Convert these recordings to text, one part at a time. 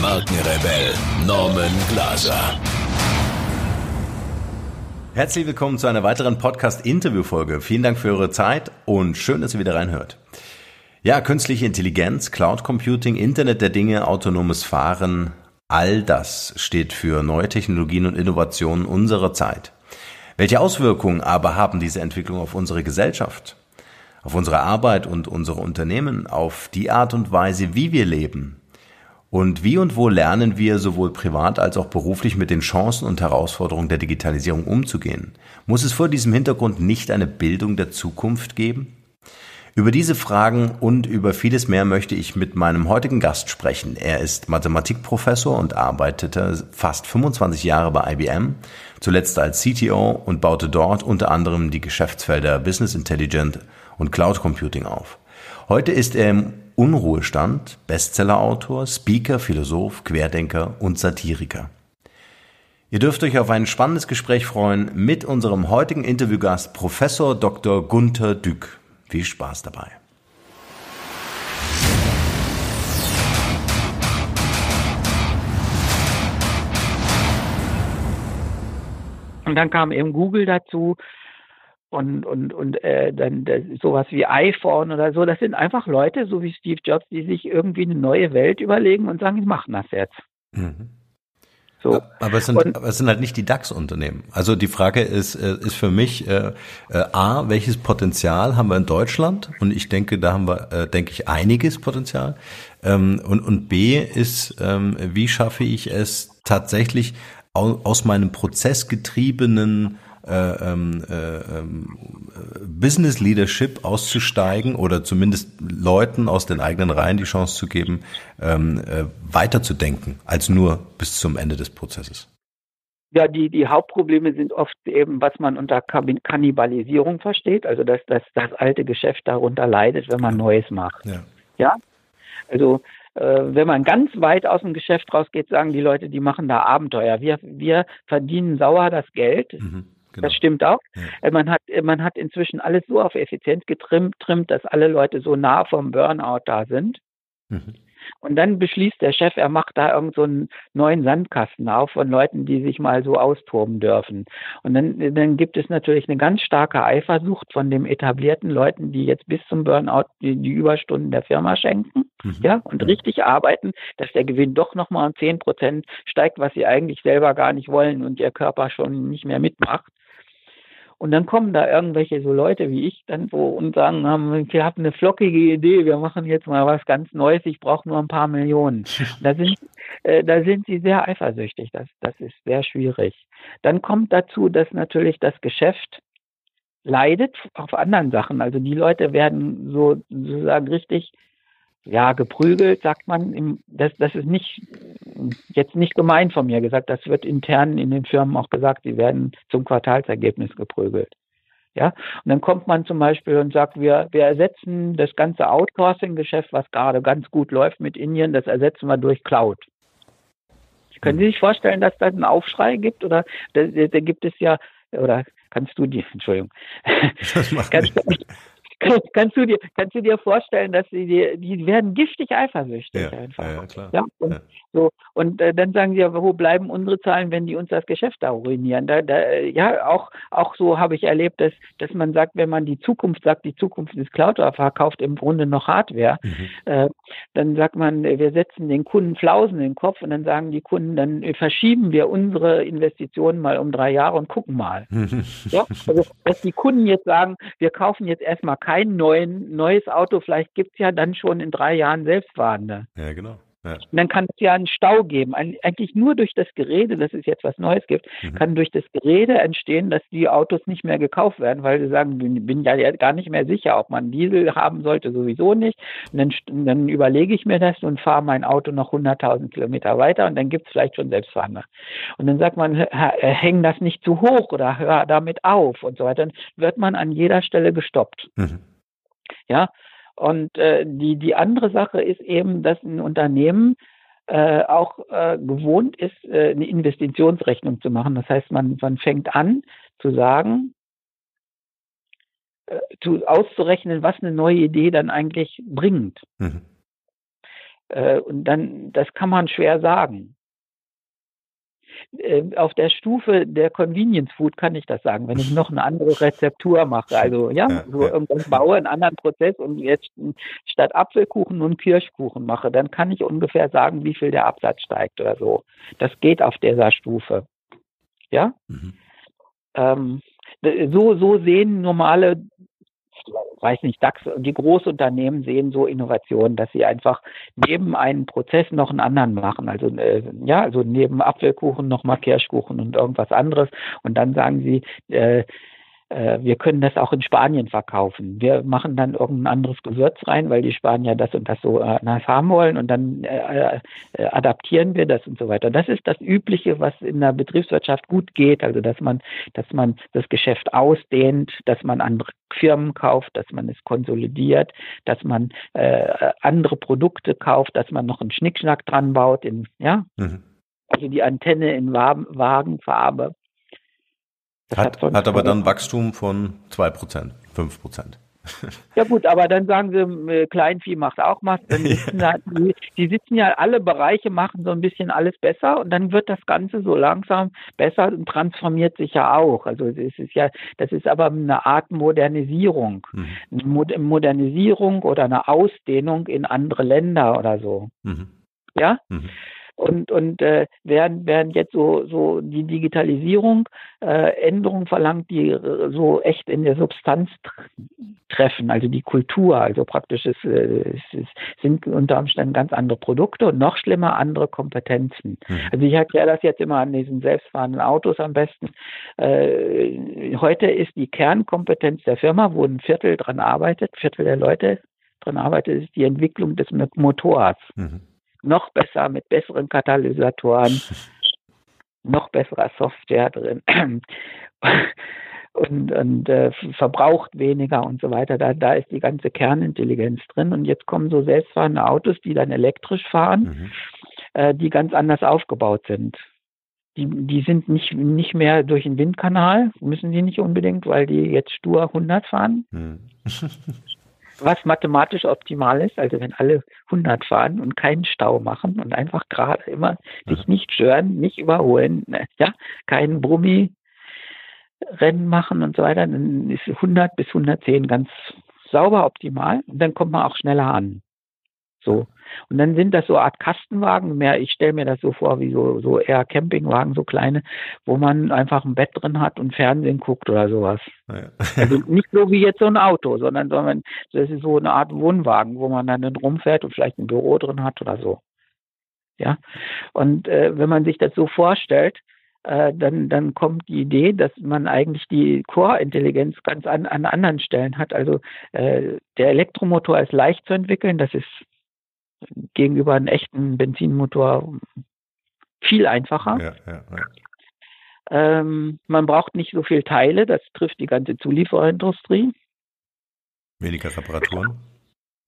Markenrebell Norman Glaser. Herzlich willkommen zu einer weiteren Podcast-Interview-Folge. Vielen Dank für eure Zeit und schön, dass ihr wieder reinhört. Ja, künstliche Intelligenz, Cloud Computing, Internet der Dinge, autonomes Fahren, all das steht für neue Technologien und Innovationen unserer Zeit. Welche Auswirkungen aber haben diese Entwicklungen auf unsere Gesellschaft, auf unsere Arbeit und unsere Unternehmen, auf die Art und Weise, wie wir leben, und wie und wo lernen wir sowohl privat als auch beruflich mit den Chancen und Herausforderungen der Digitalisierung umzugehen? Muss es vor diesem Hintergrund nicht eine Bildung der Zukunft geben? Über diese Fragen und über vieles mehr möchte ich mit meinem heutigen Gast sprechen. Er ist Mathematikprofessor und arbeitete fast 25 Jahre bei IBM, zuletzt als CTO und baute dort unter anderem die Geschäftsfelder Business Intelligence und Cloud Computing auf. Heute ist er im Unruhestand, Bestsellerautor, Speaker, Philosoph, Querdenker und Satiriker. Ihr dürft euch auf ein spannendes Gespräch freuen mit unserem heutigen Interviewgast Professor Dr. Gunther Dück. Viel Spaß dabei. Und dann kam eben Google dazu und und und äh, dann das, sowas wie iPhone oder so. Das sind einfach Leute, so wie Steve Jobs, die sich irgendwie eine neue Welt überlegen und sagen, ich machen das jetzt. Mhm. So. Aber es sind, und, aber es sind halt nicht die DAX-Unternehmen. Also die Frage ist, äh, ist für mich äh, äh, A, welches Potenzial haben wir in Deutschland? Und ich denke, da haben wir, äh, denke ich, einiges Potenzial. Ähm, und, und B ist, ähm, wie schaffe ich es tatsächlich aus, aus meinem prozessgetriebenen äh, ähm, äh, ähm, Business Leadership auszusteigen oder zumindest Leuten aus den eigenen Reihen die Chance zu geben, ähm, äh, weiterzudenken als nur bis zum Ende des Prozesses? Ja, die, die Hauptprobleme sind oft eben, was man unter Kannibalisierung versteht, also dass, dass das alte Geschäft darunter leidet, wenn man Neues macht. Ja. ja? Also äh, wenn man ganz weit aus dem Geschäft rausgeht, sagen die Leute, die machen da Abenteuer. Wir, wir verdienen sauer das Geld. Mhm Genau. Das stimmt auch. Ja. Äh, man, hat, äh, man hat inzwischen alles so auf Effizienz getrimmt, trimmt, dass alle Leute so nah vom Burnout da sind. Mhm. Und dann beschließt der Chef, er macht da irgend so einen neuen Sandkasten auf von Leuten, die sich mal so austoben dürfen. Und dann, dann gibt es natürlich eine ganz starke Eifersucht von den etablierten Leuten, die jetzt bis zum Burnout die, die Überstunden der Firma schenken, mhm. ja, und richtig arbeiten, dass der Gewinn doch nochmal um zehn Prozent steigt, was sie eigentlich selber gar nicht wollen und ihr Körper schon nicht mehr mitmacht. Und dann kommen da irgendwelche so Leute wie ich dann wo und sagen, wir haben eine flockige Idee, wir machen jetzt mal was ganz Neues, ich brauche nur ein paar Millionen. Da sind, äh, da sind sie sehr eifersüchtig, das, das ist sehr schwierig. Dann kommt dazu, dass natürlich das Geschäft leidet auf anderen Sachen. Also die Leute werden so sozusagen richtig ja, geprügelt, sagt man. Das, das ist nicht jetzt nicht gemein von mir gesagt. Das wird intern in den Firmen auch gesagt. Sie werden zum Quartalsergebnis geprügelt. Ja, und dann kommt man zum Beispiel und sagt, wir, wir ersetzen das ganze Outsourcing-Geschäft, was gerade ganz gut läuft mit Indien, das ersetzen wir durch Cloud. Können Sie sich vorstellen, dass da einen Aufschrei gibt? Oder da, da gibt es ja, oder kannst du die, Entschuldigung, kannst, kannst du dir, kannst du dir vorstellen, dass sie die, die werden giftig eifersüchtig ja, einfach. Ja, klar. Ja, und ja. So und äh, dann sagen sie ja, wo bleiben unsere Zahlen, wenn die uns das Geschäft da ruinieren? Da, da, ja, auch auch so habe ich erlebt, dass dass man sagt, wenn man die Zukunft sagt, die Zukunft ist Cloud, verkauft im Grunde noch Hardware, mhm. äh, dann sagt man, wir setzen den Kunden Flausen in den Kopf und dann sagen die Kunden, dann verschieben wir unsere Investitionen mal um drei Jahre und gucken mal. ja, also dass die Kunden jetzt sagen, wir kaufen jetzt erstmal kein neuen, neues Auto. Vielleicht gibt es ja dann schon in drei Jahren Selbstfahrende. Ja, genau. Ja. Und dann kann es ja einen Stau geben. Eigentlich nur durch das Gerede, dass es jetzt was Neues gibt, mhm. kann durch das Gerede entstehen, dass die Autos nicht mehr gekauft werden, weil sie sagen, bin, bin ja gar nicht mehr sicher, ob man Diesel haben sollte, sowieso nicht. Und dann, dann überlege ich mir das und fahre mein Auto noch 100.000 Kilometer weiter und dann gibt es vielleicht schon Selbstfahrende. Und dann sagt man, häng das nicht zu hoch oder hör damit auf und so weiter. Dann wird man an jeder Stelle gestoppt. Mhm. Ja, und äh, die, die andere Sache ist eben, dass ein Unternehmen äh, auch äh, gewohnt ist, äh, eine Investitionsrechnung zu machen. Das heißt, man, man fängt an zu sagen, äh, zu, auszurechnen, was eine neue Idee dann eigentlich bringt. Mhm. Äh, und dann, das kann man schwer sagen. Äh, auf der Stufe der Convenience Food kann ich das sagen, wenn ich noch eine andere Rezeptur mache. Also ja, ja so irgendwas baue, einen anderen Prozess und jetzt statt Apfelkuchen nun Kirschkuchen mache, dann kann ich ungefähr sagen, wie viel der Absatz steigt oder so. Das geht auf dieser Stufe. Ja? Mhm. Ähm, so, so sehen normale weiß nicht, DAX die Großunternehmen sehen so Innovationen, dass sie einfach neben einem Prozess noch einen anderen machen. Also äh, ja, also neben Apfelkuchen noch mal Kirschkuchen und irgendwas anderes. Und dann sagen sie, äh, wir können das auch in Spanien verkaufen. Wir machen dann irgendein anderes Gewürz rein, weil die Spanier das und das so äh, haben wollen und dann äh, äh, adaptieren wir das und so weiter. Das ist das Übliche, was in der Betriebswirtschaft gut geht, also dass man, dass man das Geschäft ausdehnt, dass man andere Firmen kauft, dass man es konsolidiert, dass man äh, andere Produkte kauft, dass man noch einen Schnickschnack dran baut, in, ja. Mhm. Also die Antenne in Wagenfarbe hat, hat, hat aber dann Wachstum von 2%, 5%. Ja gut, aber dann sagen sie, äh, Kleinvieh macht auch was. Ja. Die, die, sitzen ja, alle Bereiche machen so ein bisschen alles besser und dann wird das Ganze so langsam besser und transformiert sich ja auch. Also das ist ja, das ist aber eine Art Modernisierung. Mhm. Eine Modernisierung oder eine Ausdehnung in andere Länder oder so. Mhm. Ja? Mhm. Und, und äh, während, während jetzt so, so die Digitalisierung äh, Änderungen verlangt, die äh, so echt in der Substanz treffen, also die Kultur, also praktisch es, äh, sind unter Umständen ganz andere Produkte und noch schlimmer andere Kompetenzen. Mhm. Also ich erkläre das jetzt immer an diesen selbstfahrenden Autos am besten. Äh, heute ist die Kernkompetenz der Firma, wo ein Viertel dran arbeitet, Viertel der Leute dran arbeitet, ist die Entwicklung des Motors. Mhm noch besser mit besseren Katalysatoren, noch besserer Software drin und, und äh, verbraucht weniger und so weiter. Da, da ist die ganze Kernintelligenz drin. Und jetzt kommen so selbstfahrende Autos, die dann elektrisch fahren, mhm. äh, die ganz anders aufgebaut sind. Die, die sind nicht, nicht mehr durch den Windkanal, müssen die nicht unbedingt, weil die jetzt stur 100 fahren. Mhm. was mathematisch optimal ist, also wenn alle 100 fahren und keinen Stau machen und einfach gerade immer sich nicht stören, nicht überholen, ne, ja, keinen Brummi Rennen machen und so weiter, dann ist 100 bis 110 ganz sauber optimal und dann kommt man auch schneller an. So. Und dann sind das so Art Kastenwagen, mehr, ich stelle mir das so vor wie so, so eher Campingwagen, so kleine, wo man einfach ein Bett drin hat und Fernsehen guckt oder sowas. Ja. Also nicht so wie jetzt so ein Auto, sondern, sondern das ist so eine Art Wohnwagen, wo man dann rumfährt und vielleicht ein Büro drin hat oder so. Ja. Und äh, wenn man sich das so vorstellt, äh, dann, dann kommt die Idee, dass man eigentlich die Core-Intelligenz ganz an, an anderen Stellen hat. Also äh, der Elektromotor ist leicht zu entwickeln, das ist gegenüber einem echten Benzinmotor viel einfacher. Ja, ja, ja. Ähm, man braucht nicht so viele Teile, das trifft die ganze Zuliefererindustrie. Weniger Reparaturen.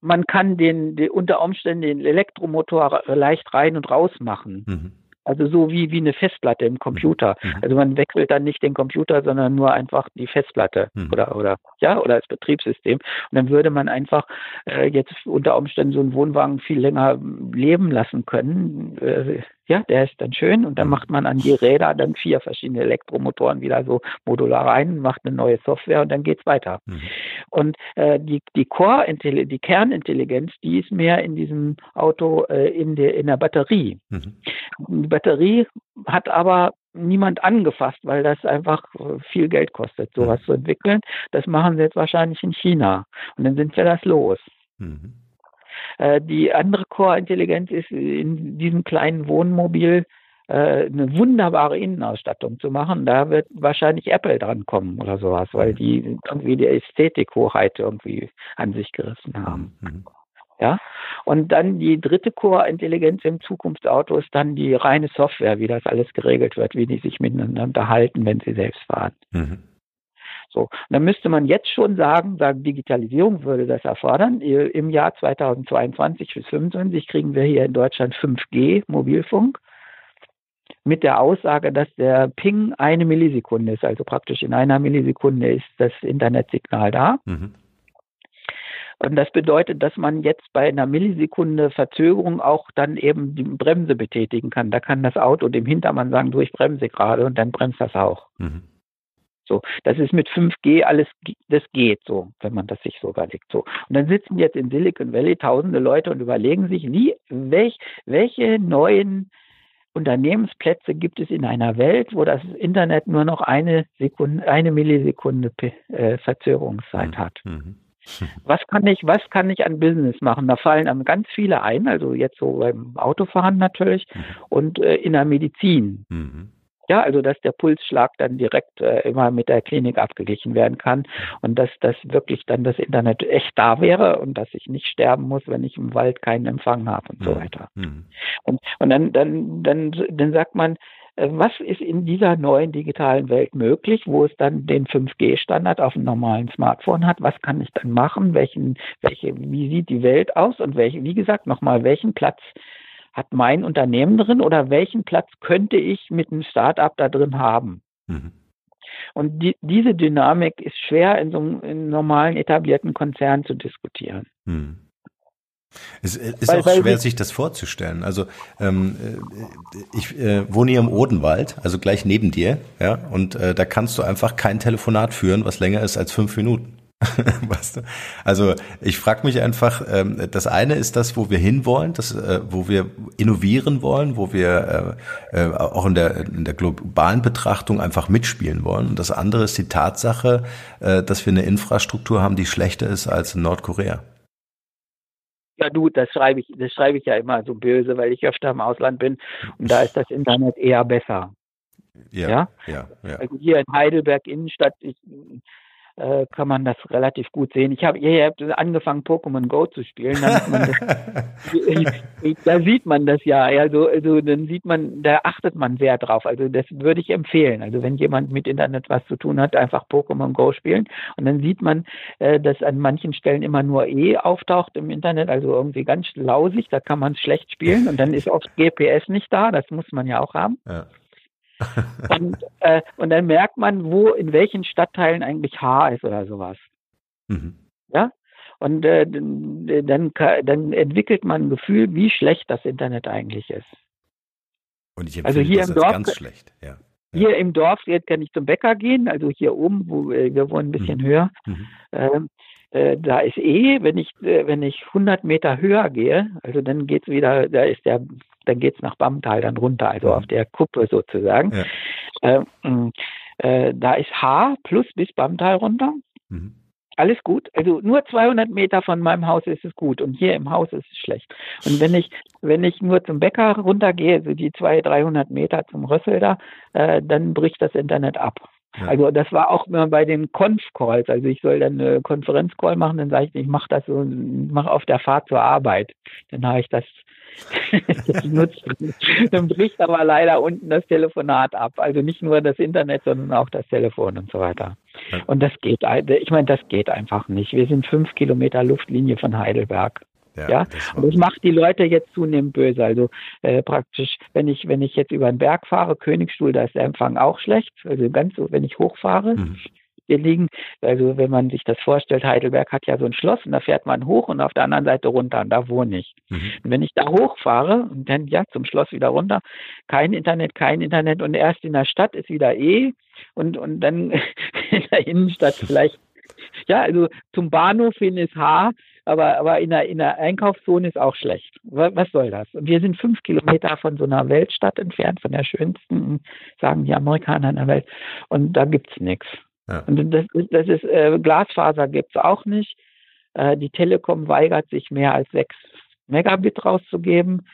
Man kann den, den unter Umständen den Elektromotor leicht rein und raus machen. Mhm. Also so wie, wie eine Festplatte im Computer. Mhm. mhm. Also man wechselt dann nicht den Computer, sondern nur einfach die Festplatte mhm. oder, oder, ja, oder das Betriebssystem. Und dann würde man einfach äh, jetzt unter Umständen so einen Wohnwagen viel länger leben lassen können. Äh, ja, der ist dann schön und dann macht man an die Räder dann vier verschiedene Elektromotoren wieder so modular rein, macht eine neue Software und dann geht's weiter. Mhm. Und äh, die, die Core, die Kernintelligenz, die ist mehr in diesem Auto äh, in, der, in der Batterie. Mhm. Die Batterie hat aber niemand angefasst, weil das einfach viel Geld kostet, sowas mhm. zu entwickeln. Das machen sie jetzt wahrscheinlich in China. Und dann sind wir das los. Mhm. Äh, die andere Core-Intelligenz ist in diesem kleinen Wohnmobil äh, eine wunderbare Innenausstattung zu machen. Da wird wahrscheinlich Apple dran kommen oder sowas, weil die irgendwie die Ästhetikhoheit irgendwie an sich gerissen haben. Mhm. Ja, und dann die dritte Core-Intelligenz im Zukunftsauto ist dann die reine Software, wie das alles geregelt wird, wie die sich miteinander unterhalten, wenn sie selbst fahren. Mhm. So, dann müsste man jetzt schon sagen, sagen, Digitalisierung würde das erfordern. Im Jahr 2022 bis 2025 kriegen wir hier in Deutschland 5G Mobilfunk mit der Aussage, dass der Ping eine Millisekunde ist. Also praktisch in einer Millisekunde ist das Internetsignal da. Mhm. Und das bedeutet, dass man jetzt bei einer Millisekunde Verzögerung auch dann eben die Bremse betätigen kann. Da kann das Auto dem Hintermann sagen, du, ich bremse gerade und dann bremst das auch. Mhm. So, das ist mit 5G alles, das geht so, wenn man das sich so überlegt. So. Und dann sitzen jetzt in Silicon Valley tausende Leute und überlegen sich, wie, welch, welche neuen Unternehmensplätze gibt es in einer Welt, wo das Internet nur noch eine Sekunde, eine Millisekunde äh, Verzögerungszeit mhm. hat. Mhm. Was kann ich, was kann ich an Business machen? Da fallen einem ganz viele ein, also jetzt so beim Autofahren natürlich mhm. und äh, in der Medizin. Mhm. Ja, also dass der Pulsschlag dann direkt äh, immer mit der Klinik abgeglichen werden kann und dass das wirklich dann das Internet echt da wäre und dass ich nicht sterben muss, wenn ich im Wald keinen Empfang habe und mhm. so weiter. Mhm. Und, und dann, dann, dann, dann sagt man, äh, was ist in dieser neuen digitalen Welt möglich, wo es dann den 5G-Standard auf einem normalen Smartphone hat? Was kann ich dann machen? Welchen, welche, wie sieht die Welt aus? Und welche, wie gesagt, nochmal, welchen Platz hat mein Unternehmen drin oder welchen Platz könnte ich mit einem Startup da drin haben? Mhm. Und die, diese Dynamik ist schwer in so einem normalen etablierten Konzern zu diskutieren. Mhm. Es ist weil, auch weil schwer, sich das vorzustellen. Also ähm, äh, ich äh, wohne hier im Odenwald, also gleich neben dir, ja, und äh, da kannst du einfach kein Telefonat führen, was länger ist als fünf Minuten. weißt du? Also ich frage mich einfach, ähm, das eine ist das, wo wir hinwollen, das, äh, wo wir innovieren wollen, wo wir äh, äh, auch in der, in der globalen Betrachtung einfach mitspielen wollen. Und das andere ist die Tatsache, äh, dass wir eine Infrastruktur haben, die schlechter ist als in Nordkorea. Ja, du, das schreibe ich, das schreibe ich ja immer so böse, weil ich öfter im Ausland bin und da ist das Internet eher besser. Ja, ja, ja. ja. Also hier in Heidelberg Innenstadt, ich, äh, kann man das relativ gut sehen. Ich habe ihr habt angefangen Pokémon Go zu spielen, das, da sieht man das ja. Also, also dann sieht man, da achtet man sehr drauf. Also das würde ich empfehlen. Also wenn jemand mit Internet was zu tun hat, einfach Pokémon Go spielen und dann sieht man, äh, dass an manchen Stellen immer nur E auftaucht im Internet, also irgendwie ganz lausig, da kann man es schlecht spielen und dann ist oft GPS nicht da, das muss man ja auch haben. Ja und, äh, und dann merkt man, wo, in welchen Stadtteilen eigentlich H ist oder sowas. Mhm. Ja? Und äh, dann, dann entwickelt man ein Gefühl, wie schlecht das Internet eigentlich ist. Und ich also hier im Dorf, ganz schlecht. Ja. Hier ja. im Dorf jetzt kann ich zum Bäcker gehen, also hier oben, wo wir wohnen ein bisschen mhm. höher. Mhm. Ähm, äh, da ist eh, wenn ich, äh, wenn ich 100 Meter höher gehe, also dann geht's wieder, da ist der dann geht's nach Bamtal dann runter, also mhm. auf der Kuppe sozusagen. Ja. Ähm, äh, da ist H plus bis Bamtal runter. Mhm. Alles gut. Also nur 200 Meter von meinem Haus ist es gut und hier im Haus ist es schlecht. Und wenn ich, wenn ich nur zum Bäcker runtergehe, so die 200, 300 Meter zum Rössel da, äh, dann bricht das Internet ab. Ja. Also das war auch immer bei den Conf-Calls. Also ich soll dann eine Konferenzcall machen, dann sage ich, ich mache das so, mache auf der Fahrt zur Arbeit. Dann habe ich das das nutzt Dann bricht aber leider unten das Telefonat ab. Also nicht nur das Internet, sondern auch das Telefon und so weiter. Und das geht, ich meine, das geht einfach nicht. Wir sind fünf Kilometer Luftlinie von Heidelberg. Ja, ja? Das und das macht die Leute jetzt zunehmend böse. Also äh, praktisch, wenn ich, wenn ich jetzt über den Berg fahre, Königsstuhl, da ist der Empfang auch schlecht. Also ganz so, wenn ich hochfahre, mhm wir liegen, also wenn man sich das vorstellt, Heidelberg hat ja so ein Schloss und da fährt man hoch und auf der anderen Seite runter und da wohne ich. Mhm. Und wenn ich da hochfahre und dann ja zum Schloss wieder runter, kein Internet, kein Internet und erst in der Stadt ist wieder E und, und dann in der Innenstadt vielleicht, ja, also zum Bahnhof hin ist H, aber, aber in der, in der Einkaufszone ist auch schlecht. Was, was soll das? Und wir sind fünf Kilometer von so einer Weltstadt entfernt, von der schönsten, sagen die Amerikaner in der Welt. Und da gibt's nichts. Ja. Und das, das ist, äh, Glasfaser gibt es auch nicht. Äh, die Telekom weigert sich mehr als sechs Megabit rauszugeben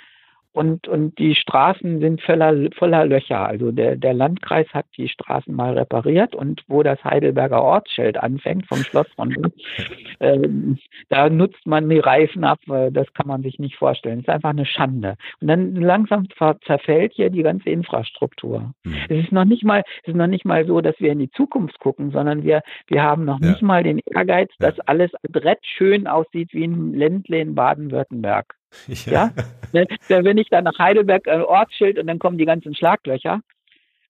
und, und die Straßen sind voller, voller Löcher. Also der, der Landkreis hat die Straßen mal repariert und wo das Heidelberger Ortsschild anfängt, vom Schloss von äh, da nutzt man die Reifen ab, das kann man sich nicht vorstellen. Das ist einfach eine Schande. Und dann langsam zerfällt hier die ganze Infrastruktur. Mhm. Es ist noch nicht mal, es ist noch nicht mal so, dass wir in die Zukunft gucken, sondern wir, wir haben noch ja. nicht mal den Ehrgeiz, ja. dass alles adrett schön aussieht wie ein Ländle in Baden-Württemberg. Ja. ja? Wenn ich dann nach Heidelberg ein Ortsschild und dann kommen die ganzen Schlaglöcher,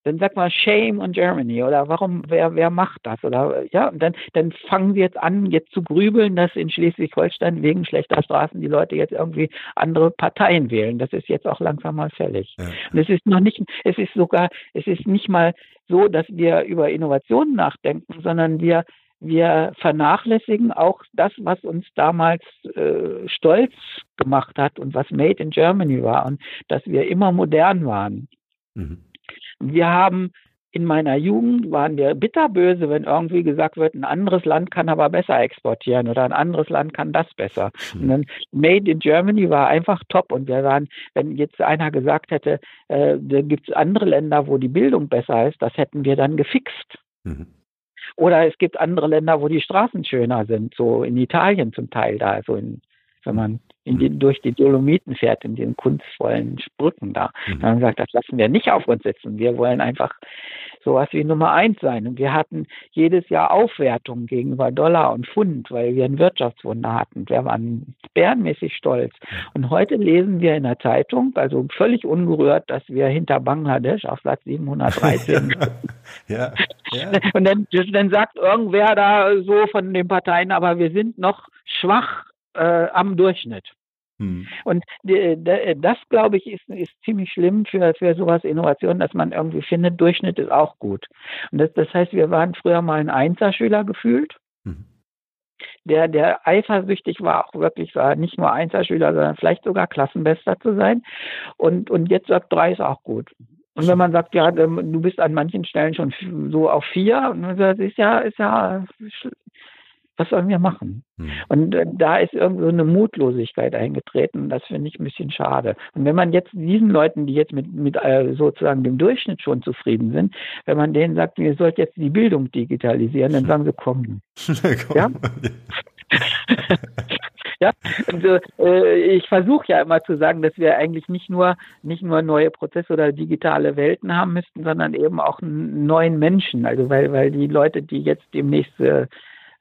dann sagt man Shame on Germany oder warum, wer, wer macht das? Oder ja, und dann, dann fangen sie jetzt an, jetzt zu grübeln, dass in Schleswig-Holstein wegen schlechter Straßen die Leute jetzt irgendwie andere Parteien wählen. Das ist jetzt auch langsam mal fällig. Ja. Und es ist noch nicht, es ist sogar, es ist nicht mal so, dass wir über Innovationen nachdenken, sondern wir wir vernachlässigen auch das, was uns damals äh, stolz gemacht hat und was Made in Germany war und dass wir immer modern waren. Mhm. Wir haben in meiner Jugend waren wir bitterböse, wenn irgendwie gesagt wird, ein anderes Land kann aber besser exportieren oder ein anderes Land kann das besser. Mhm. Und dann Made in Germany war einfach top und wir waren, wenn jetzt einer gesagt hätte, äh, da gibt es andere Länder, wo die Bildung besser ist, das hätten wir dann gefixt. Mhm. Oder es gibt andere Länder, wo die Straßen schöner sind, so in Italien zum Teil da, so in, wenn man die, durch die Dolomiten fährt, in den kunstvollen Brücken da. Mhm. Dann haben gesagt, das lassen wir nicht auf uns sitzen. Wir wollen einfach sowas wie Nummer eins sein. Und wir hatten jedes Jahr Aufwertungen gegenüber Dollar und Pfund, weil wir ein Wirtschaftswunder hatten. Wir waren bärenmäßig stolz. Und heute lesen wir in der Zeitung, also völlig ungerührt, dass wir hinter Bangladesch auf Platz 713. ja, ja. Und dann, dann sagt irgendwer da so von den Parteien, aber wir sind noch schwach äh, am Durchschnitt. Hm. Und das, glaube ich, ist, ist ziemlich schlimm für, für sowas Innovation, dass man irgendwie findet, Durchschnitt ist auch gut. Und das, das heißt, wir waren früher mal ein Einserschüler gefühlt. Hm. Der, der eifersüchtig war, auch wirklich war nicht nur Einserschüler, sondern vielleicht sogar Klassenbester zu sein. Und, und jetzt sagt drei ist auch gut. Und wenn man sagt, ja, du bist an manchen Stellen schon so auf vier, das ist ja, ist ja was sollen wir machen? Hm. Und äh, da ist irgendwo eine Mutlosigkeit eingetreten. Das finde ich ein bisschen schade. Und wenn man jetzt diesen Leuten, die jetzt mit, mit äh, sozusagen dem Durchschnitt schon zufrieden sind, wenn man denen sagt, ihr sollt jetzt die Bildung digitalisieren, dann sagen sie, komm. ja? ja, also, äh, ich versuche ja immer zu sagen, dass wir eigentlich nicht nur nicht nur neue Prozesse oder digitale Welten haben müssten, sondern eben auch einen neuen Menschen. Also weil weil die Leute, die jetzt demnächst äh,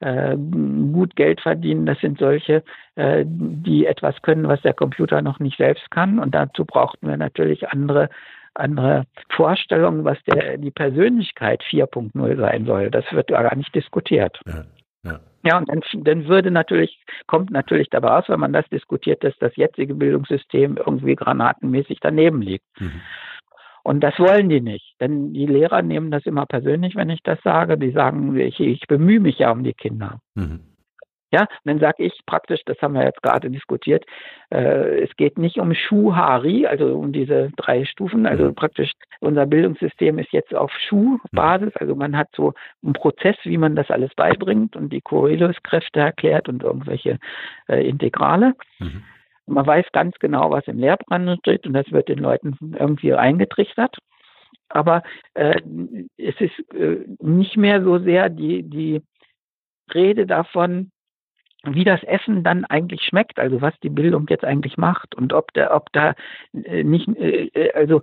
äh, gut Geld verdienen. Das sind solche, äh, die etwas können, was der Computer noch nicht selbst kann. Und dazu brauchten wir natürlich andere andere Vorstellungen, was der, die Persönlichkeit 4.0 sein soll. Das wird gar nicht diskutiert. Ja, ja. ja und dann, dann, würde natürlich, kommt natürlich dabei aus, wenn man das diskutiert, dass das jetzige Bildungssystem irgendwie granatenmäßig daneben liegt. Mhm. Und das wollen die nicht, denn die Lehrer nehmen das immer persönlich, wenn ich das sage. Die sagen, ich, ich bemühe mich ja um die Kinder. Mhm. Ja, dann sage ich praktisch, das haben wir jetzt gerade diskutiert, äh, es geht nicht um Schuhari, also um diese drei Stufen, also mhm. praktisch unser Bildungssystem ist jetzt auf Schuhbasis, also man hat so einen Prozess, wie man das alles beibringt und die Coriolis-Kräfte erklärt und irgendwelche äh, Integrale. Mhm. Man weiß ganz genau, was im Lehrplan steht und das wird den Leuten irgendwie eingetrichtert. Aber äh, es ist äh, nicht mehr so sehr die, die Rede davon, wie das Essen dann eigentlich schmeckt, also was die Bildung jetzt eigentlich macht und ob da, ob da äh, nicht, äh, äh also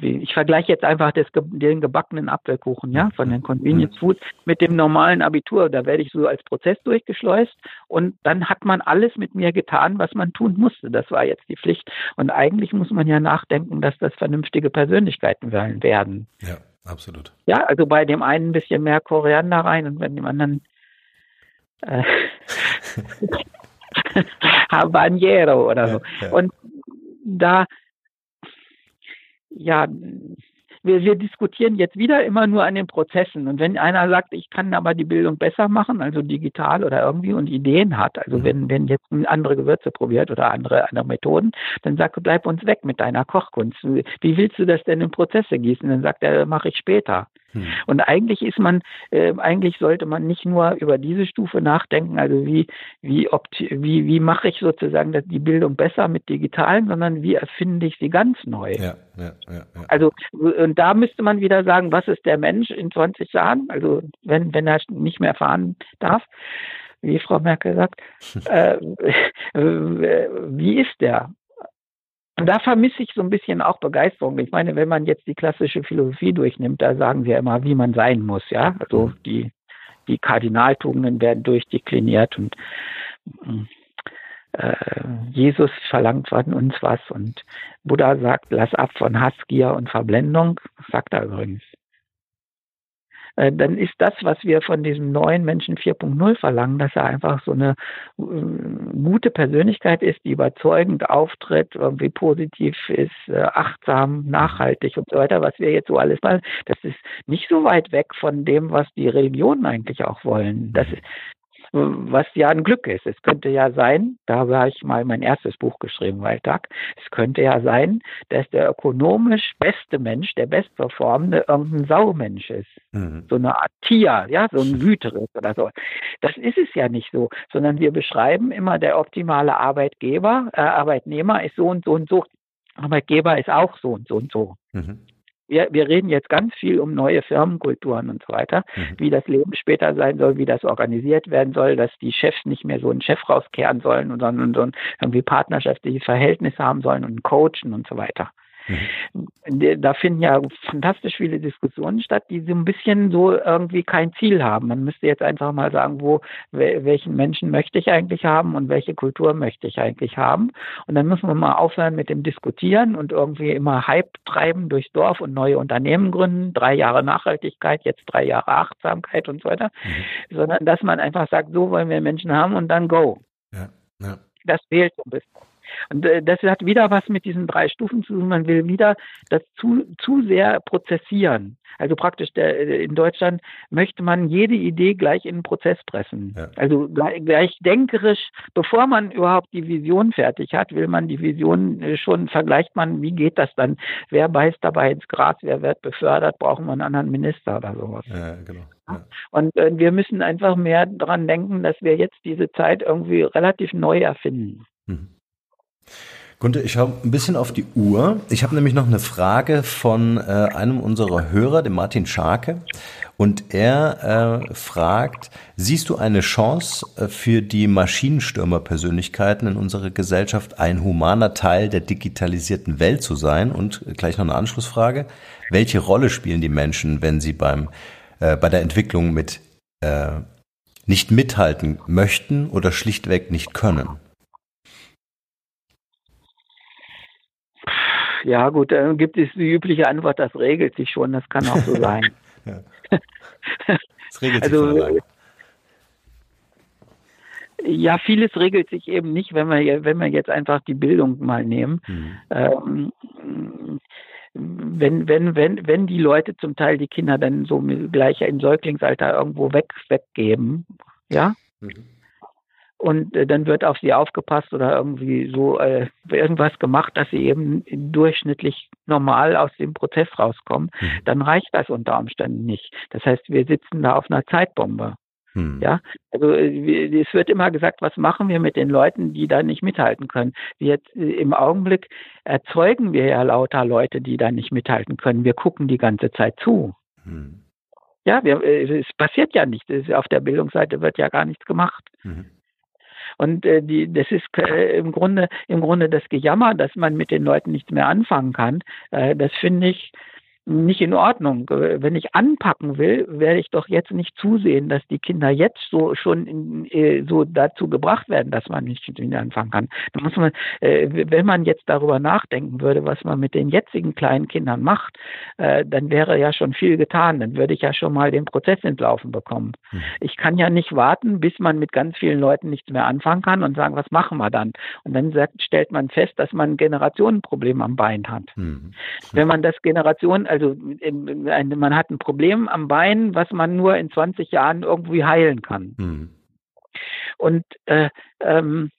ich vergleiche jetzt einfach das, den gebackenen Apfelkuchen, ja, von den Convenience Foods mit dem normalen Abitur. Da werde ich so als Prozess durchgeschleust und dann hat man alles mit mir getan, was man tun musste. Das war jetzt die Pflicht. Und eigentlich muss man ja nachdenken, dass das vernünftige Persönlichkeiten werden. Ja, absolut. Ja, also bei dem einen ein bisschen mehr Koriander rein und bei dem anderen äh, Habanero oder so. Ja, ja. Und da ja, wir, wir diskutieren jetzt wieder immer nur an den Prozessen. Und wenn einer sagt, ich kann aber die Bildung besser machen, also digital oder irgendwie und Ideen hat, also mhm. wenn, wenn jetzt andere Gewürze probiert oder andere, andere Methoden, dann sagt er, bleib uns weg mit deiner Kochkunst. Wie willst du das denn in Prozesse gießen? Dann sagt er, mache ich später. Hm. Und eigentlich ist man, äh, eigentlich sollte man nicht nur über diese Stufe nachdenken, also wie, wie, wie, wie mache ich sozusagen die Bildung besser mit Digitalen, sondern wie erfinde ich sie ganz neu. Ja, ja, ja, ja. Also, und da müsste man wieder sagen, was ist der Mensch in 20 Jahren, also wenn, wenn er nicht mehr fahren darf, wie Frau Merkel sagt, äh, wie ist der? Und da vermisse ich so ein bisschen auch Begeisterung. Ich meine, wenn man jetzt die klassische Philosophie durchnimmt, da sagen wir immer, wie man sein muss, ja. Also mhm. die, die Kardinaltugenden werden durchdekliniert und äh, Jesus verlangt von uns was und Buddha sagt, lass ab von Hass, Gier und Verblendung, sagt er übrigens. Äh, dann ist das, was wir von diesem neuen Menschen 4.0 verlangen, dass er einfach so eine äh, gute Persönlichkeit ist, die überzeugend auftritt, irgendwie positiv ist, äh, achtsam, nachhaltig und so weiter, was wir jetzt so alles mal, das ist nicht so weit weg von dem, was die Religionen eigentlich auch wollen. Das ist, was ja ein Glück ist. Es könnte ja sein, da habe ich mal mein erstes Buch geschrieben, Waldtag, es könnte ja sein, dass der ökonomisch beste Mensch, der bestperformende, irgendein Saumensch ist. Mhm. So eine Art Tier, ja, so ein Wüterich oder so. Das ist es ja nicht so, sondern wir beschreiben immer, der optimale Arbeitgeber, äh, Arbeitnehmer ist so und so und so. Arbeitgeber ist auch so und so und so. Mhm wir, wir reden jetzt ganz viel um neue Firmenkulturen und so weiter, mhm. wie das Leben später sein soll, wie das organisiert werden soll, dass die Chefs nicht mehr so einen Chef rauskehren sollen, sondern so irgendwie partnerschaftliche Verhältnisse haben sollen und coachen und so weiter. Mhm. Da finden ja fantastisch viele Diskussionen statt, die so ein bisschen so irgendwie kein Ziel haben. Man müsste jetzt einfach mal sagen, wo, welchen Menschen möchte ich eigentlich haben und welche Kultur möchte ich eigentlich haben. Und dann müssen wir mal aufhören mit dem Diskutieren und irgendwie immer Hype treiben durchs Dorf und neue Unternehmen gründen, drei Jahre Nachhaltigkeit, jetzt drei Jahre Achtsamkeit und so weiter, mhm. sondern dass man einfach sagt, so wollen wir Menschen haben und dann go. Ja, ja. Das fehlt so ein bisschen. Und äh, das hat wieder was mit diesen drei Stufen zu tun. Man will wieder das zu, zu sehr prozessieren. Also praktisch der, äh, in Deutschland möchte man jede Idee gleich in den Prozess pressen. Ja. Also gleich, gleich denkerisch, bevor man überhaupt die Vision fertig hat, will man die Vision äh, schon, vergleicht man, wie geht das dann? Wer beißt dabei ins Gras, wer wird befördert, brauchen wir einen anderen Minister oder sowas. Ja, genau. Ja. Und äh, wir müssen einfach mehr daran denken, dass wir jetzt diese Zeit irgendwie relativ neu erfinden. Mhm. Gunter, ich schaue ein bisschen auf die Uhr. Ich habe nämlich noch eine Frage von äh, einem unserer Hörer, dem Martin Scharke. Und er äh, fragt, siehst du eine Chance äh, für die Maschinenstürmer-Persönlichkeiten in unserer Gesellschaft, ein humaner Teil der digitalisierten Welt zu sein? Und gleich noch eine Anschlussfrage. Welche Rolle spielen die Menschen, wenn sie beim, äh, bei der Entwicklung mit äh, nicht mithalten möchten oder schlichtweg nicht können? Ja, gut, dann gibt es die übliche Antwort, das regelt sich schon, das kann auch so sein. Das regelt sich also, ja, vieles regelt sich eben nicht, wenn wir, wenn wir jetzt einfach die Bildung mal nehmen. Mhm. Ähm, wenn, wenn, wenn, wenn die Leute zum Teil die Kinder dann so gleich im Säuglingsalter irgendwo weg, weggeben, ja, mhm und äh, dann wird auf sie aufgepasst oder irgendwie so äh, irgendwas gemacht, dass sie eben durchschnittlich normal aus dem Prozess rauskommen, mhm. dann reicht das unter Umständen nicht. Das heißt, wir sitzen da auf einer Zeitbombe. Mhm. Ja, also äh, es wird immer gesagt, was machen wir mit den Leuten, die da nicht mithalten können? Wir, äh, Im Augenblick erzeugen wir ja lauter Leute, die da nicht mithalten können. Wir gucken die ganze Zeit zu. Mhm. Ja, wir, äh, es passiert ja nichts. Auf der Bildungsseite wird ja gar nichts gemacht. Mhm. Und äh, die, das ist äh, im Grunde im Grunde das Gejammer, dass man mit den Leuten nichts mehr anfangen kann. Äh, das finde ich nicht in Ordnung. Wenn ich anpacken will, werde ich doch jetzt nicht zusehen, dass die Kinder jetzt so schon in, äh, so dazu gebracht werden, dass man nicht mit ihnen anfangen kann. Da muss man, äh, wenn man jetzt darüber nachdenken würde, was man mit den jetzigen kleinen Kindern macht, äh, dann wäre ja schon viel getan. Dann würde ich ja schon mal den Prozess entlaufen bekommen. Mhm. Ich kann ja nicht warten, bis man mit ganz vielen Leuten nichts mehr anfangen kann und sagen, was machen wir dann? Und dann sagt, stellt man fest, dass man ein Generationenproblem am Bein hat. Mhm. Wenn man das Generation also man hat ein Problem am Bein, was man nur in 20 Jahren irgendwie heilen kann. Mhm. Und äh, ähm,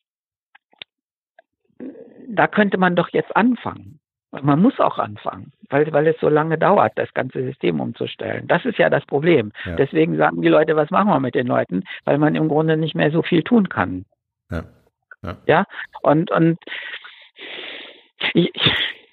da könnte man doch jetzt anfangen. man muss auch anfangen, weil, weil es so lange dauert, das ganze System umzustellen. Das ist ja das Problem. Ja. Deswegen sagen die Leute, was machen wir mit den Leuten? Weil man im Grunde nicht mehr so viel tun kann. Ja, ja. ja? und, und ich, hm.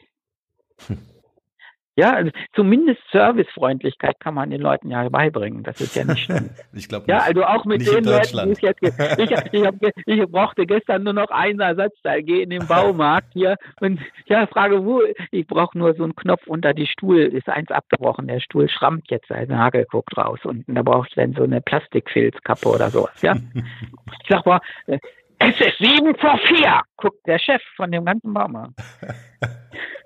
Ja, also zumindest Servicefreundlichkeit kann man den Leuten ja beibringen. Das ist ja nicht schlimm. ich glaube Ja, also auch mit den Leuten, die es jetzt. Ich, ich, hab, ich brauchte gestern nur noch einen Ersatzteil. Gehe in den Baumarkt hier und ja, frage wo. Ich brauche nur so einen Knopf unter die Stuhl. Ist eins abgebrochen. Der Stuhl schrammt jetzt. Der Nagel guckt raus und da brauche ich dann so eine Plastikfilzkappe oder sowas. Ja. ich sag mal. Es ist sieben vor vier, guckt der Chef von dem ganzen Baumarkt.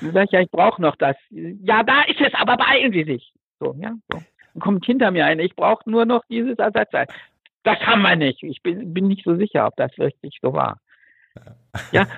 Dann sag ich, ja, ich brauche noch das. Ja, da ist es, aber beeilen Sie sich. So, ja, so. Dann kommt hinter mir einer, ich brauche nur noch dieses Ersatzteil. Das haben wir nicht. Ich bin, bin nicht so sicher, ob das wirklich so war. Ja,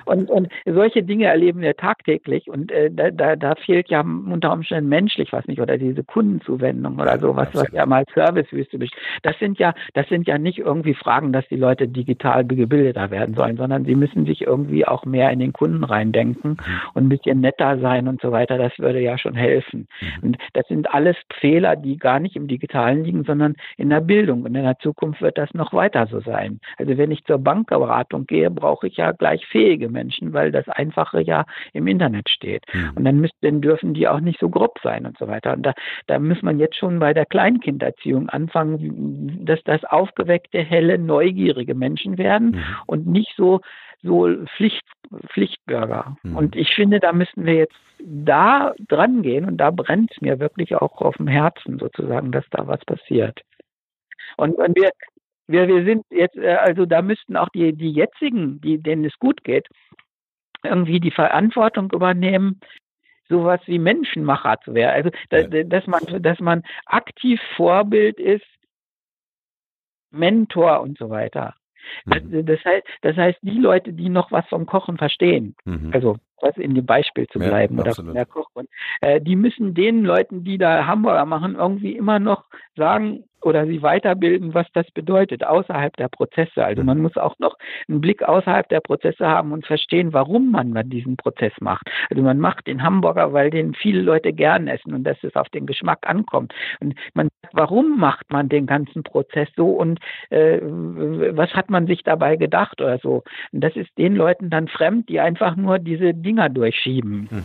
und, und solche Dinge erleben wir tagtäglich und äh, da, da, fehlt ja unter Umständen menschlich was nicht oder diese Kundenzuwendung oder sowas, was ja mal Servicewüste besteht. Das sind ja, das sind ja nicht irgendwie Fragen, dass die Leute digital gebildeter werden sollen, sondern sie müssen sich irgendwie auch mehr in den Kunden reindenken mhm. und ein bisschen netter sein und so weiter. Das würde ja schon helfen. Mhm. Und das sind alles Fehler, die gar nicht im Digitalen liegen, sondern in der Bildung. Und in der Zukunft wird das noch weiter so sein. Also wenn ich zur Bankberatung gehe, brauche ich ja gleich fähige Menschen, weil das Einfache ja im Internet steht. Mhm. Und dann müssten, dürfen die auch nicht so grob sein und so weiter. Und da, da muss man jetzt schon bei der Kleinkinderziehung anfangen, dass das aufgeweckte, helle, neugierige Menschen werden mhm. und nicht so so Pflicht, Pflichtbürger. Mhm. Und ich finde, da müssen wir jetzt da dran gehen und da brennt es mir wirklich auch auf dem Herzen sozusagen, dass da was passiert. Und, und wir, wir, wir sind jetzt, äh, also da müssten auch die, die jetzigen, die, denen es gut geht, irgendwie die Verantwortung übernehmen, sowas wie Menschenmacher zu werden. Also, ja. dass man, dass man aktiv Vorbild ist, Mentor und so weiter. Mhm. Das, heißt, das heißt, die Leute, die noch was vom Kochen verstehen, mhm. also was in dem Beispiel zu bleiben ja, oder von der Kochbund, äh, die müssen den Leuten, die da Hamburger machen, irgendwie immer noch sagen, oder sie weiterbilden, was das bedeutet, außerhalb der Prozesse. Also man muss auch noch einen Blick außerhalb der Prozesse haben und verstehen, warum man diesen Prozess macht. Also man macht den Hamburger, weil den viele Leute gern essen und dass es auf den Geschmack ankommt. Und man sagt, warum macht man den ganzen Prozess so und äh, was hat man sich dabei gedacht oder so. Und das ist den Leuten dann fremd, die einfach nur diese Dinger durchschieben. Mhm.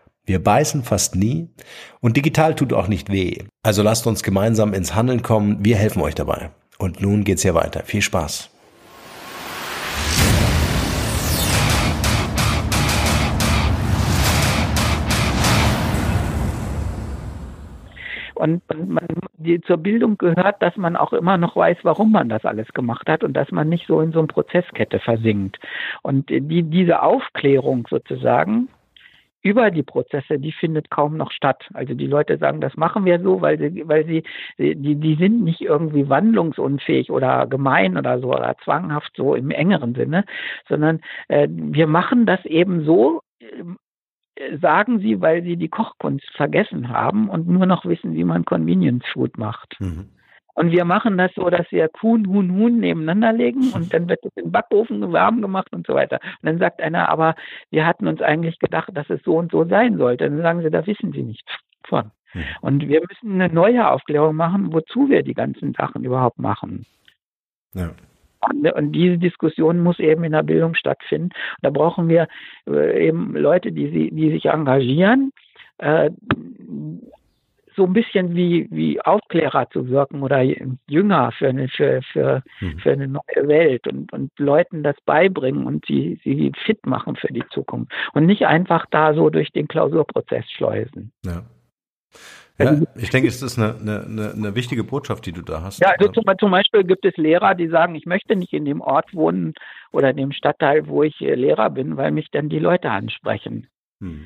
Wir beißen fast nie und digital tut auch nicht weh. Also lasst uns gemeinsam ins Handeln kommen. Wir helfen euch dabei. Und nun geht's hier weiter. Viel Spaß. Und man, die, zur Bildung gehört, dass man auch immer noch weiß, warum man das alles gemacht hat und dass man nicht so in so eine Prozesskette versinkt. Und die, diese Aufklärung sozusagen, über die Prozesse, die findet kaum noch statt. Also die Leute sagen, das machen wir so, weil sie, weil sie, die, die sind nicht irgendwie wandlungsunfähig oder gemein oder so oder zwanghaft so im engeren Sinne, sondern äh, wir machen das eben so, äh, sagen sie, weil sie die Kochkunst vergessen haben und nur noch wissen, wie man Convenience Food macht. Mhm. Und wir machen das so, dass wir Kuhn, Huhn, Huhn nebeneinander legen und dann wird es im Backofen warm gemacht und so weiter. Und dann sagt einer, aber wir hatten uns eigentlich gedacht, dass es so und so sein sollte. Dann sagen sie, da wissen sie nichts von. Hm. Und wir müssen eine neue Aufklärung machen, wozu wir die ganzen Sachen überhaupt machen. Ja. Und diese Diskussion muss eben in der Bildung stattfinden. Und da brauchen wir äh, eben Leute, die, die sich engagieren, äh, so ein bisschen wie, wie Aufklärer zu wirken oder Jünger für eine, für, für, mhm. für eine neue Welt und, und Leuten das beibringen und sie, sie fit machen für die Zukunft und nicht einfach da so durch den Klausurprozess schleusen. Ja. Ja, ich denke, es ist eine, eine, eine wichtige Botschaft, die du da hast. Ja, also zum, zum, Beispiel gibt es Lehrer, die sagen, ich möchte nicht in dem Ort wohnen oder in dem Stadtteil, wo ich äh, Lehrer bin, weil mich dann die Leute ansprechen. Hm.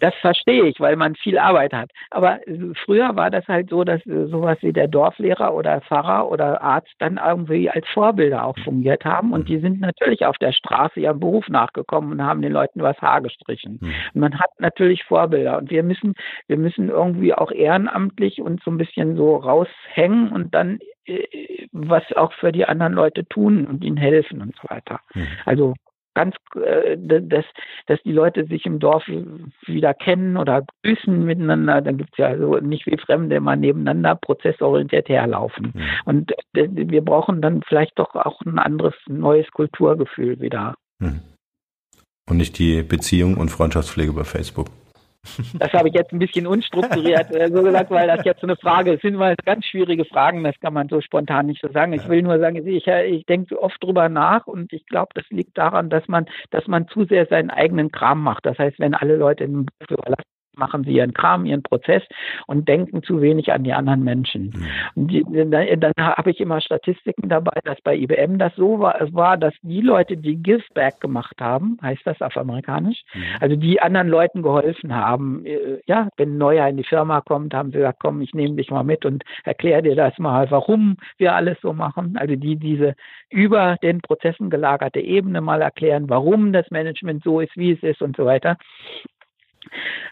Das verstehe ich, weil man viel Arbeit hat. Aber früher war das halt so, dass sowas wie der Dorflehrer oder Pfarrer oder Arzt dann irgendwie als Vorbilder auch fungiert haben. Und die sind natürlich auf der Straße ihrem Beruf nachgekommen und haben den Leuten was Haar gestrichen. Mhm. Und man hat natürlich Vorbilder. Und wir müssen, wir müssen irgendwie auch ehrenamtlich uns so ein bisschen so raushängen und dann äh, was auch für die anderen Leute tun und ihnen helfen und so weiter. Mhm. Also ganz, äh, dass, dass die Leute sich im Dorf wieder kennen oder grüßen miteinander. Dann gibt es ja so nicht wie Fremde immer nebeneinander prozessorientiert herlaufen. Mhm. Und äh, wir brauchen dann vielleicht doch auch ein anderes, neues Kulturgefühl wieder. Mhm. Und nicht die Beziehung und Freundschaftspflege bei Facebook. Das habe ich jetzt ein bisschen unstrukturiert äh, so gesagt, weil das jetzt so eine Frage ist. sind mal ganz schwierige Fragen, das kann man so spontan nicht so sagen. Ich will nur sagen, ich, ich denke oft drüber nach und ich glaube, das liegt daran, dass man, dass man zu sehr seinen eigenen Kram macht. Das heißt, wenn alle Leute den Beruf überlassen, machen sie ihren Kram, ihren Prozess und denken zu wenig an die anderen Menschen. Mhm. Die, dann, dann habe ich immer Statistiken dabei, dass bei IBM das so war, es war, dass die Leute, die Give Back gemacht haben, heißt das auf amerikanisch, mhm. also die anderen Leuten geholfen haben. Äh, ja, wenn ein Neuer in die Firma kommt, haben sie gesagt, komm, ich nehme dich mal mit und erkläre dir das mal, warum wir alles so machen. Also die diese über den Prozessen gelagerte Ebene mal erklären, warum das Management so ist, wie es ist und so weiter.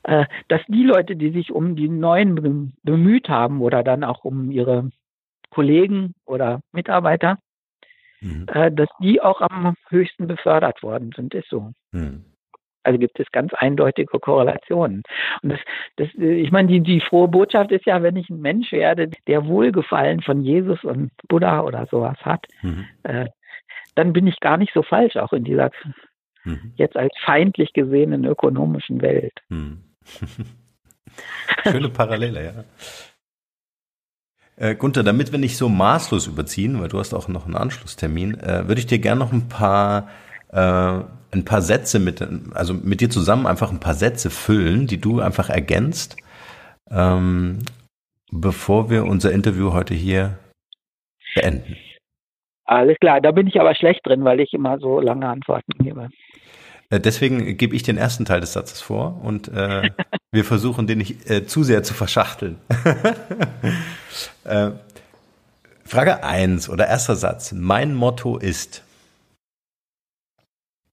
Äh, dass die Leute, die sich um die Neuen bemüht haben oder dann auch um ihre Kollegen oder Mitarbeiter, mhm. Äh, dass die auch am höchsten befördert worden sind, ist so. Mhm. Also gibt es ganz eindeutige Korrelationen. Und das, das, ich meine, die, die frohe Botschaft ist ja, wenn ich ein Mensch werde, der Wohlgefallen von Jesus und Buddha oder sowas hat, mhm. äh, dann bin ich gar nicht so falsch, auch in dieser mhm. jetzt als feindlich gesehenen ökonomischen Welt. Mhm. Schöne Parallele, ja. Äh, Gunther, damit wir nicht so maßlos überziehen, weil du hast auch noch einen Anschlusstermin, äh, würde ich dir gerne noch ein paar äh, ein paar Sätze mit, also mit dir zusammen einfach ein paar Sätze füllen, die du einfach ergänzt, ähm, bevor wir unser Interview heute hier beenden. Alles klar, da bin ich aber schlecht drin, weil ich immer so lange Antworten gebe. Äh, deswegen gebe ich den ersten Teil des Satzes vor und äh, wir versuchen den nicht äh, zu sehr zu verschachteln. äh, Frage eins oder erster Satz. Mein Motto ist.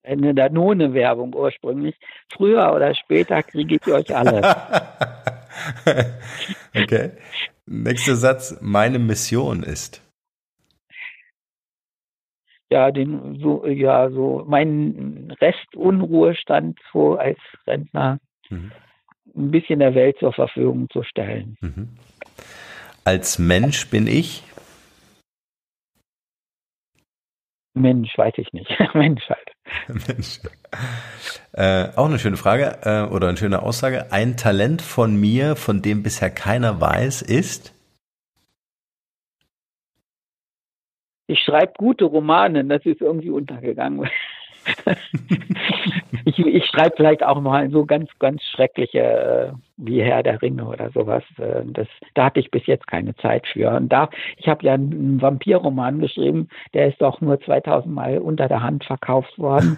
Eine Danone-Werbung ursprünglich. Früher oder später kriege ich euch alle. okay. Nächster Satz. Meine Mission ist ja, den, so, ja, so meinen Restunruhestand so als Rentner mhm. ein bisschen der Welt zur Verfügung zu stellen. Mhm. Als Mensch bin ich? Mensch, weiß ich nicht. Mensch halt. Mensch. Äh, auch eine schöne Frage äh, oder eine schöne Aussage. Ein Talent von mir, von dem bisher keiner weiß, ist? Ich schreibe gute Romane, das ist irgendwie untergegangen. ich, ich schreibe vielleicht auch mal so ganz, ganz schreckliche, äh, wie Herr der Ringe oder sowas. Äh, das, da hatte ich bis jetzt keine Zeit für. Und da, ich habe ja einen Vampirroman geschrieben, der ist doch nur 2000 Mal unter der Hand verkauft worden.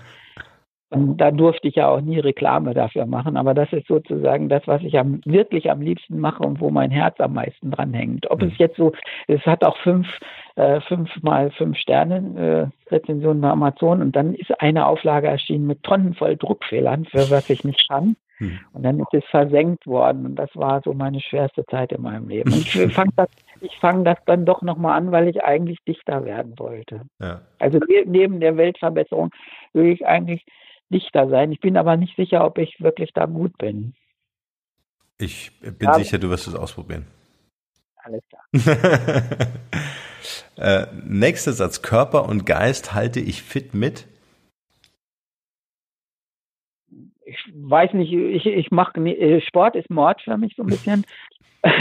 Und da durfte ich ja auch nie Reklame dafür machen. Aber das ist sozusagen das, was ich am, wirklich am liebsten mache und wo mein Herz am meisten dran hängt. Ob es mhm. jetzt so, es hat auch fünf, äh, fünf mal fünf Sterne äh, Rezensionen bei Amazon und dann ist eine Auflage erschienen mit Tonnen voll Druckfehlern, für was ich nicht kann. Mhm. Und dann ist es versenkt worden und das war so meine schwerste Zeit in meinem Leben. Und ich fange das, ich fange das dann doch nochmal an, weil ich eigentlich Dichter werden wollte. Ja. Also neben der Weltverbesserung will ich eigentlich Dichter sein. Ich bin aber nicht sicher, ob ich wirklich da gut bin. Ich bin ja. sicher, du wirst es ausprobieren. Alles klar. Äh, nächster Satz. Körper und Geist halte ich fit mit? Ich weiß nicht, ich, ich mache, äh, Sport ist Mord für mich so ein bisschen.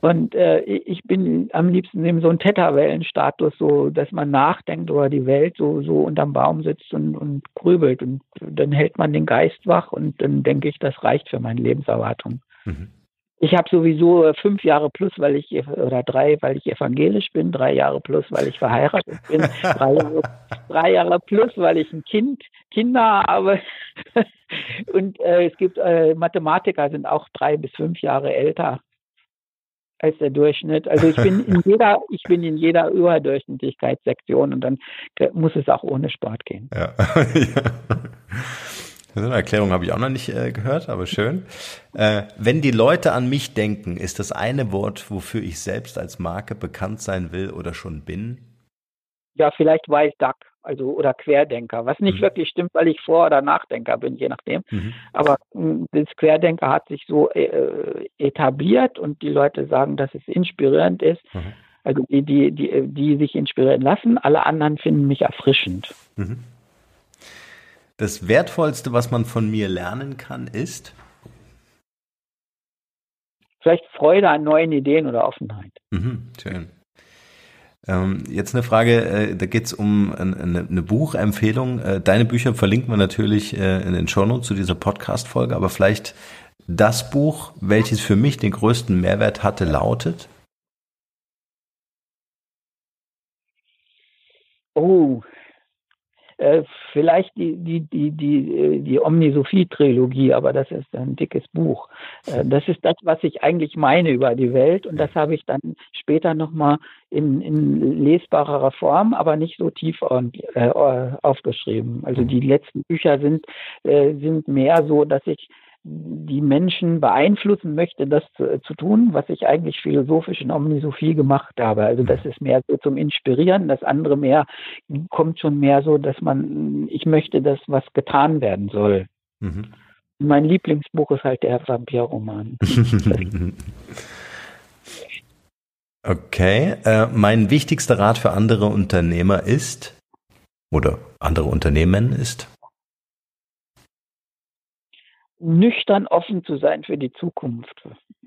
Und äh, ich bin am liebsten in so einem Theta-Wellen-Status, so, dass man nachdenkt über die Welt, so, so unterm Baum sitzt und, und grübelt. Und dann hält man den Geist wach und dann denke ich, das reicht für meine Lebenserwartung. Mhm. Ich habe sowieso fünf Jahre plus, weil ich oder drei, weil ich evangelisch bin, drei Jahre plus, weil ich verheiratet bin, drei Jahre, drei Jahre plus, weil ich ein Kind, Kinder habe. Und äh, es gibt äh, Mathematiker sind auch drei bis fünf Jahre älter als der Durchschnitt. Also ich bin in jeder, ich bin in jeder Überdurchschnittlichkeitssektion und dann muss es auch ohne Sport gehen. Ja. So eine Erklärung habe ich auch noch nicht äh, gehört, aber schön. Äh, wenn die Leute an mich denken, ist das eine Wort, wofür ich selbst als Marke bekannt sein will oder schon bin? Ja, vielleicht Wild Duck, also oder Querdenker, was nicht mhm. wirklich stimmt, weil ich Vor- oder Nachdenker bin, je nachdem. Mhm. Aber mh, hm, das Querdenker hat sich so äh, etabliert und die Leute sagen, dass es inspirierend ist. Mhm. Also die, die, die, die sich inspirieren lassen, alle anderen finden mich erfrischend. Mhm. Das Wertvollste, was man von mir lernen kann, ist? Vielleicht Freude an neuen Ideen oder Offenheit. Mhm, schön. Ähm, jetzt eine Frage, äh, da geht es um eine, Buchempfehlung. Äh, deine Bücher verlinken wir natürlich äh, in den Shownotes zu dieser Podcast-Folge, aber vielleicht das Buch, welches für mich den größten Mehrwert hatte, lautet? Oh, äh, vielleicht die, die, die, die, äh, die Omnisophie-Trilogie, aber das ist ein dickes Buch. Äh, das ist das, was ich eigentlich meine über die Welt und das habe ich dann später nochmal in, in lesbarer Form, aber nicht so tief aufgeschrieben. Also die letzten Bücher sind, sind mehr so, dass ich die Menschen beeinflussen möchte, das zu, zu, tun, was ich eigentlich philosophisch in Omnisophie gemacht habe. Also das ist mehr so zum Inspirieren, das andere mehr kommt schon mehr so, dass man, ich möchte, dass was getan werden soll. Mhm. Mein Lieblingsbuch ist halt der Vampirroman. okay, äh, mein wichtigster Rat für andere Unternehmer ist oder andere Unternehmen ist? Nüchtern offen zu sein für die Zukunft.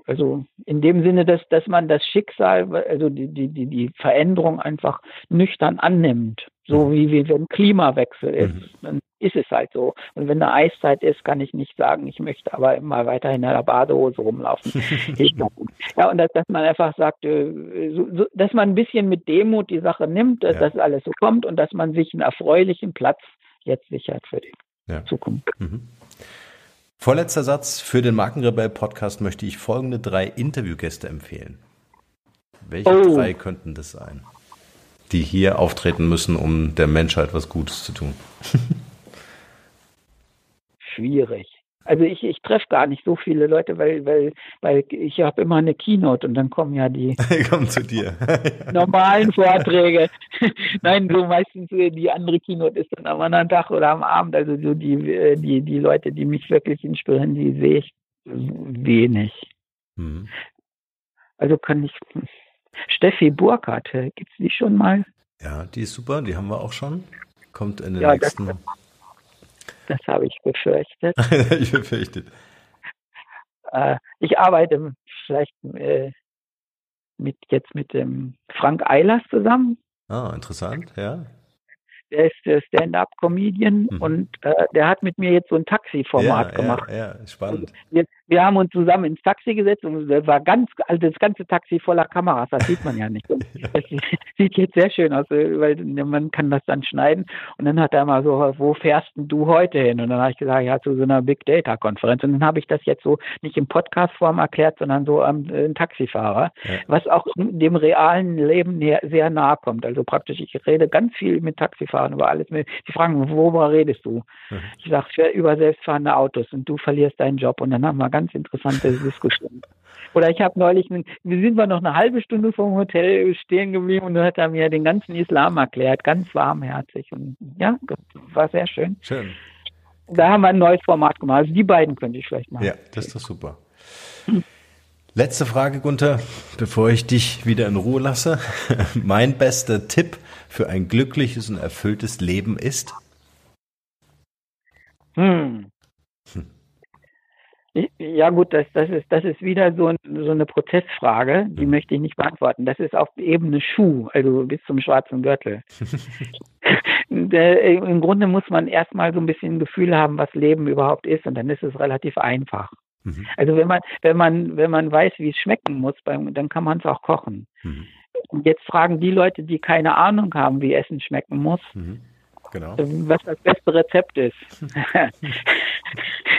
Also in dem Sinne, dass, dass man das Schicksal, also die, die, die Veränderung einfach nüchtern annimmt. So mhm. wie, wie wenn Klimawechsel ist, mhm. dann ist es halt so. Und wenn eine Eiszeit ist, kann ich nicht sagen, ich möchte aber immer weiterhin in der Badehose rumlaufen. ja, und dass, dass, man einfach sagt, äh, so, so, dass man ein bisschen mit Demut die Sache nimmt, dass ja. das alles so kommt und dass man sich einen erfreulichen Platz jetzt sichert für die ja. Zukunft. Mhm. Vorletzter Satz. Für den Markenrebell-Podcast möchte ich folgende drei Interviewgäste empfehlen. Welche oh. drei könnten das sein? Die hier auftreten müssen, um der Menschheit was Gutes zu tun. Schwierig. Also ich, ich treffe gar nicht so viele Leute, weil, weil, weil ich habe immer eine Keynote und dann kommen ja die kommen zu dir. normalen Vorträge. Nein, so meistens äh, die andere Keynote ist dann am anderen Tag oder am Abend. Also so die, äh, die, die Leute, die mich wirklich inspirieren, die sehe ich wenig. Mhm. Also kann ich Steffi Burkhardt, äh, gibt es die schon mal? Ja, die ist super, die haben wir auch schon. Kommt in den ja, nächsten das, das habe ich befürchtet. ich befürchtet. Äh, ich arbeite vielleicht äh, mit jetzt mit dem Frank Eilers zusammen. Ah, interessant, ja. Der ist Stand-up-Comedian mhm. und äh, der hat mit mir jetzt so ein Taxi-Format ja, gemacht. Ja, ja, spannend. Wir, wir, haben uns zusammen ins Taxi gesetzt und es war ganz, also das ganze Taxi voller Kameras, das sieht man ja nicht. Das sieht jetzt sehr schön aus, weil man kann das dann schneiden. Und dann hat er mal so, wo fährst du heute hin? Und dann habe ich gesagt, ja, zu so einer Big Data-Konferenz. Und dann habe ich das jetzt so nicht in Podcast-Form erklärt, sondern so am äh, Taxifahrer, ja. was auch dem realen Leben sehr nahe kommt. Also praktisch, ich rede ganz viel mit Taxifahrern über alles. Die fragen, worüber redest du? Mhm. Ich sage, über selbstfahrende Autos und du verlierst deinen Job. Und dann haben wir ganz interessante Diskussionen. Oder ich habe neulich, wir sind wir noch eine halbe Stunde vom Hotel stehen geblieben und dann hat er mir den ganzen Islam erklärt, ganz warmherzig. Und ja, war sehr schön. Schön. Da haben wir ein neues Format gemacht. Also die beiden könnte ich vielleicht machen. Ja, das ist doch super. Letzte Frage, Gunther, bevor ich dich wieder in Ruhe lasse. Mein bester Tipp für ein glückliches und erfülltes Leben ist? Hm. Ja gut, das, das, ist, das ist wieder so, so eine Prozessfrage, die möchte ich nicht beantworten. Das ist auf Ebene Schuh, also bis zum schwarzen Gürtel. Im Grunde muss man erstmal so ein bisschen ein Gefühl haben, was Leben überhaupt ist und dann ist es relativ einfach. Mhm. Also wenn man, wenn man, wenn man weiß, wie es schmecken muss, dann kann man es auch kochen. Mhm. Und jetzt fragen die Leute, die keine Ahnung haben, wie Essen schmecken muss, mhm. genau. was das beste Rezept ist.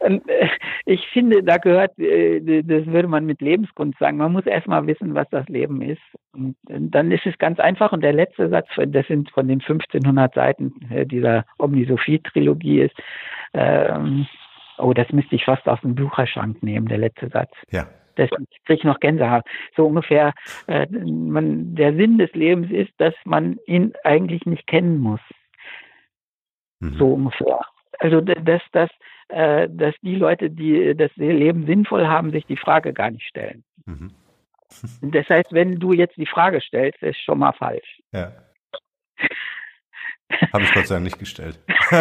Äh, ich finde, da gehört, äh, das würde man mit Lebenskunst sagen, man muss erstmal wissen, was das Leben ist. Und dann ist es ganz einfach. Und der letzte Satz, das sind von den 1500 Seiten äh, dieser Omnisophie-Trilogie ist, ähm, oh, das müsste ich fast aus dem Bücherschrank nehmen, der letzte Satz. Ja. Das kriege ich noch Gänsehaut. So ungefähr, äh, man, der Sinn des Lebens ist, dass man ihn eigentlich nicht kennen muss. Mhm. So ungefähr. Also dass, dass, äh, dass die Leute, die das Leben sinnvoll haben, sich die Frage gar nicht stellen. Mhm. Das heißt, wenn du jetzt die Frage stellst, ist schon mal falsch. Ja. Habe ich Gott sei Dank nicht gestellt.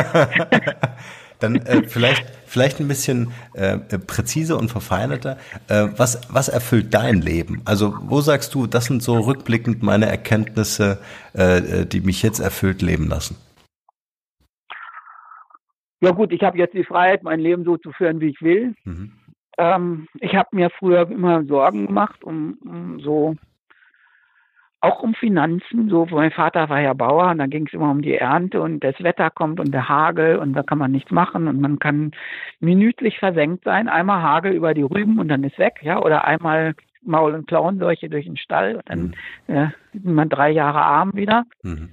Dann äh, vielleicht, vielleicht ein bisschen äh, präziser und verfeinerter. Äh, was, was erfüllt dein Leben? Also wo sagst du, das sind so rückblickend meine Erkenntnisse, äh, die mich jetzt erfüllt leben lassen? Ja gut, ich habe jetzt die Freiheit, mein Leben so zu führen, wie ich will. Mhm. Ähm, ich habe mir früher immer Sorgen gemacht um, um so auch um Finanzen. So, mein Vater war ja Bauer und da ging es immer um die Ernte und das Wetter kommt und der Hagel und da kann man nichts machen und man kann minütlich versenkt sein. Einmal Hagel über die Rüben und dann ist weg, ja, oder einmal Maul- und Klauenseuche durch den Stall und dann mhm. äh, ist man drei Jahre arm wieder. Mhm.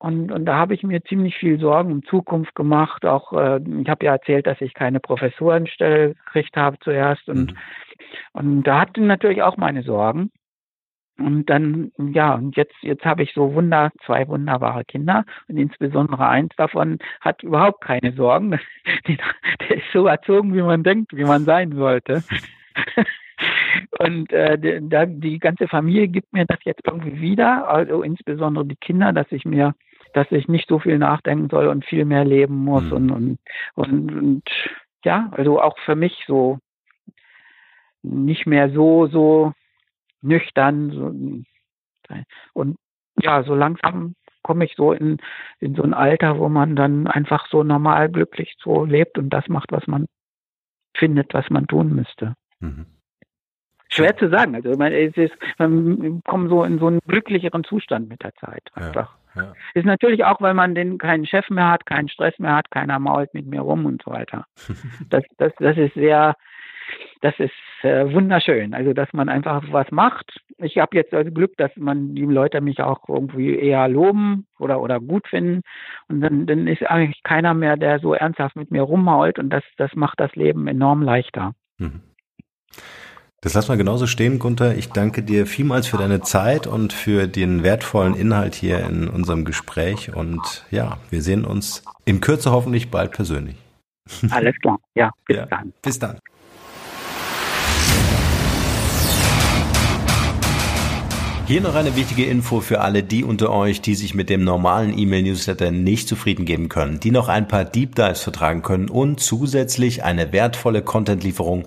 Und, und da habe ich mir ziemlich viel Sorgen um Zukunft gemacht. Auch äh, ich habe ja erzählt, dass ich keine Professorenstelle gekriegt habe zuerst. Und, mhm. und da hatte natürlich auch meine Sorgen. Und dann, ja, und jetzt, jetzt habe ich so wunder, zwei wunderbare Kinder und insbesondere eins davon hat überhaupt keine Sorgen. Der ist so erzogen, wie man denkt, wie man sein sollte. Und äh, die, die ganze Familie gibt mir das jetzt irgendwie wieder, also insbesondere die Kinder, dass ich mir, dass ich nicht so viel nachdenken soll und viel mehr leben muss mhm. und, und, und, und ja, also auch für mich so nicht mehr so, so nüchtern. So, und ja, so langsam komme ich so in, in so ein Alter, wo man dann einfach so normal glücklich so lebt und das macht, was man findet, was man tun müsste. Mhm. Schwer zu sagen. Also man, es ist, man kommt so in so einen glücklicheren Zustand mit der Zeit einfach. Ja. Ist natürlich auch, weil man den keinen Chef mehr hat, keinen Stress mehr hat, keiner mault mit mir rum und so weiter. das, das, das ist sehr, das ist äh, wunderschön. Also, dass man einfach was macht. Ich habe jetzt also Glück, dass man die Leute mich auch irgendwie eher loben oder oder gut finden. Und dann, dann ist eigentlich keiner mehr, der so ernsthaft mit mir rummault und das, das macht das Leben enorm leichter. Mhm. Das lassen wir genauso stehen, Gunther. Ich danke dir vielmals für deine Zeit und für den wertvollen Inhalt hier in unserem Gespräch. Und ja, wir sehen uns in Kürze hoffentlich bald persönlich. Alles klar. Ja, bis ja, dann. Bis dann. Hier noch eine wichtige Info für alle die unter euch, die sich mit dem normalen E-Mail-Newsletter nicht zufrieden geben können, die noch ein paar Deep Dives vertragen können und zusätzlich eine wertvolle Content-Lieferung